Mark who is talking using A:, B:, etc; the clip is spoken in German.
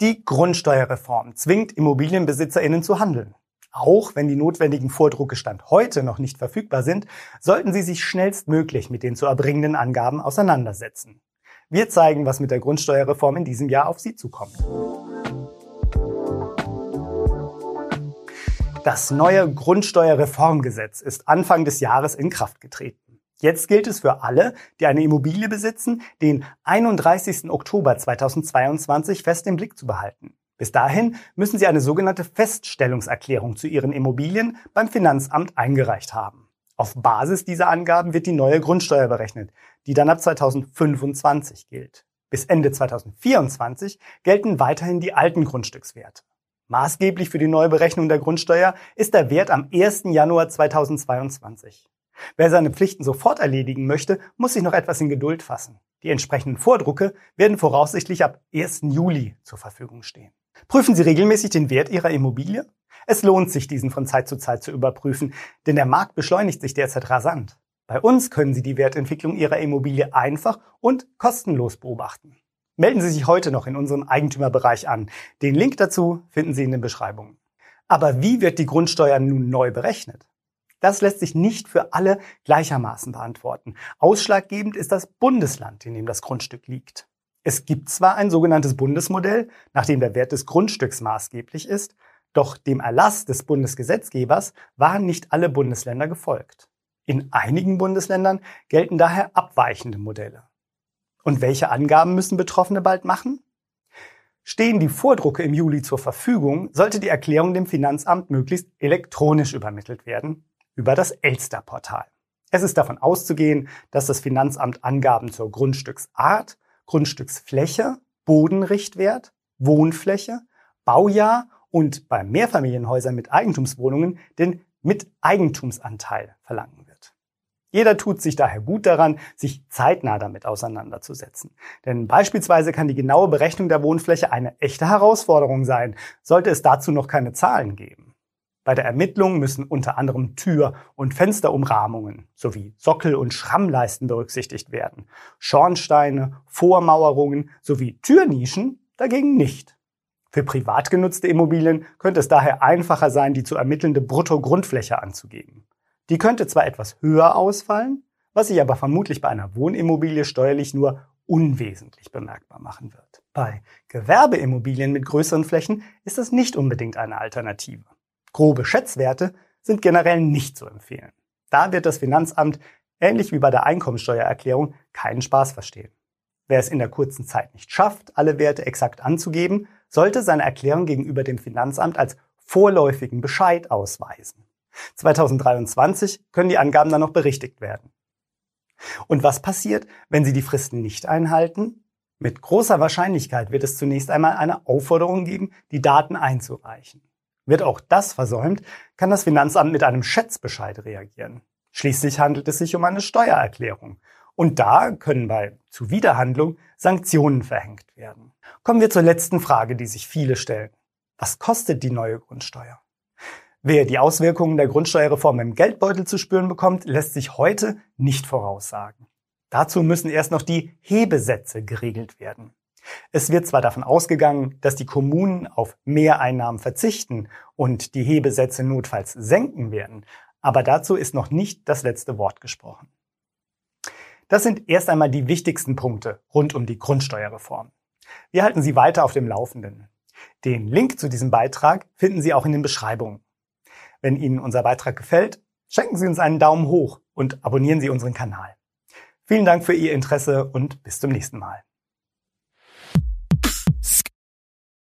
A: Die Grundsteuerreform zwingt Immobilienbesitzerinnen zu handeln. Auch wenn die notwendigen Vordrucke Stand heute noch nicht verfügbar sind, sollten Sie sich schnellstmöglich mit den zu erbringenden Angaben auseinandersetzen. Wir zeigen, was mit der Grundsteuerreform in diesem Jahr auf Sie zukommt. Das neue Grundsteuerreformgesetz ist Anfang des Jahres in Kraft getreten. Jetzt gilt es für alle, die eine Immobilie besitzen, den 31. Oktober 2022 fest im Blick zu behalten. Bis dahin müssen Sie eine sogenannte Feststellungserklärung zu Ihren Immobilien beim Finanzamt eingereicht haben. Auf Basis dieser Angaben wird die neue Grundsteuer berechnet, die dann ab 2025 gilt. Bis Ende 2024 gelten weiterhin die alten Grundstückswerte. Maßgeblich für die neue Berechnung der Grundsteuer ist der Wert am 1. Januar 2022. Wer seine Pflichten sofort erledigen möchte, muss sich noch etwas in Geduld fassen. Die entsprechenden Vordrucke werden voraussichtlich ab 1. Juli zur Verfügung stehen. Prüfen Sie regelmäßig den Wert Ihrer Immobilie? Es lohnt sich, diesen von Zeit zu Zeit zu überprüfen, denn der Markt beschleunigt sich derzeit rasant. Bei uns können Sie die Wertentwicklung Ihrer Immobilie einfach und kostenlos beobachten. Melden Sie sich heute noch in unserem Eigentümerbereich an. Den Link dazu finden Sie in den Beschreibungen. Aber wie wird die Grundsteuer nun neu berechnet? Das lässt sich nicht für alle gleichermaßen beantworten. Ausschlaggebend ist das Bundesland, in dem das Grundstück liegt. Es gibt zwar ein sogenanntes Bundesmodell, nach dem der Wert des Grundstücks maßgeblich ist, doch dem Erlass des Bundesgesetzgebers waren nicht alle Bundesländer gefolgt. In einigen Bundesländern gelten daher abweichende Modelle. Und welche Angaben müssen Betroffene bald machen? Stehen die Vordrucke im Juli zur Verfügung, sollte die Erklärung dem Finanzamt möglichst elektronisch übermittelt werden über das Elster-Portal. Es ist davon auszugehen, dass das Finanzamt Angaben zur Grundstücksart, Grundstücksfläche, Bodenrichtwert, Wohnfläche, Baujahr und bei Mehrfamilienhäusern mit Eigentumswohnungen den Miteigentumsanteil verlangen wird. Jeder tut sich daher gut daran, sich zeitnah damit auseinanderzusetzen. Denn beispielsweise kann die genaue Berechnung der Wohnfläche eine echte Herausforderung sein, sollte es dazu noch keine Zahlen geben. Bei der Ermittlung müssen unter anderem Tür- und Fensterumrahmungen sowie Sockel- und Schrammleisten berücksichtigt werden. Schornsteine, Vormauerungen sowie Türnischen dagegen nicht. Für privat genutzte Immobilien könnte es daher einfacher sein, die zu ermittelnde Bruttogrundfläche anzugeben. Die könnte zwar etwas höher ausfallen, was sich aber vermutlich bei einer Wohnimmobilie steuerlich nur unwesentlich bemerkbar machen wird. Bei Gewerbeimmobilien mit größeren Flächen ist das nicht unbedingt eine Alternative. Grobe Schätzwerte sind generell nicht zu empfehlen. Da wird das Finanzamt, ähnlich wie bei der Einkommensteuererklärung, keinen Spaß verstehen. Wer es in der kurzen Zeit nicht schafft, alle Werte exakt anzugeben, sollte seine Erklärung gegenüber dem Finanzamt als vorläufigen Bescheid ausweisen. 2023 können die Angaben dann noch berichtigt werden. Und was passiert, wenn Sie die Fristen nicht einhalten? Mit großer Wahrscheinlichkeit wird es zunächst einmal eine Aufforderung geben, die Daten einzureichen. Wird auch das versäumt, kann das Finanzamt mit einem Schätzbescheid reagieren. Schließlich handelt es sich um eine Steuererklärung. Und da können bei Zuwiderhandlung Sanktionen verhängt werden. Kommen wir zur letzten Frage, die sich viele stellen. Was kostet die neue Grundsteuer? Wer die Auswirkungen der Grundsteuerreform im Geldbeutel zu spüren bekommt, lässt sich heute nicht voraussagen. Dazu müssen erst noch die Hebesätze geregelt werden. Es wird zwar davon ausgegangen, dass die Kommunen auf Mehreinnahmen verzichten und die Hebesätze notfalls senken werden, aber dazu ist noch nicht das letzte Wort gesprochen. Das sind erst einmal die wichtigsten Punkte rund um die Grundsteuerreform. Wir halten Sie weiter auf dem Laufenden. Den Link zu diesem Beitrag finden Sie auch in den Beschreibungen. Wenn Ihnen unser Beitrag gefällt, schenken Sie uns einen Daumen hoch und abonnieren Sie unseren Kanal. Vielen Dank für Ihr Interesse und bis zum nächsten Mal.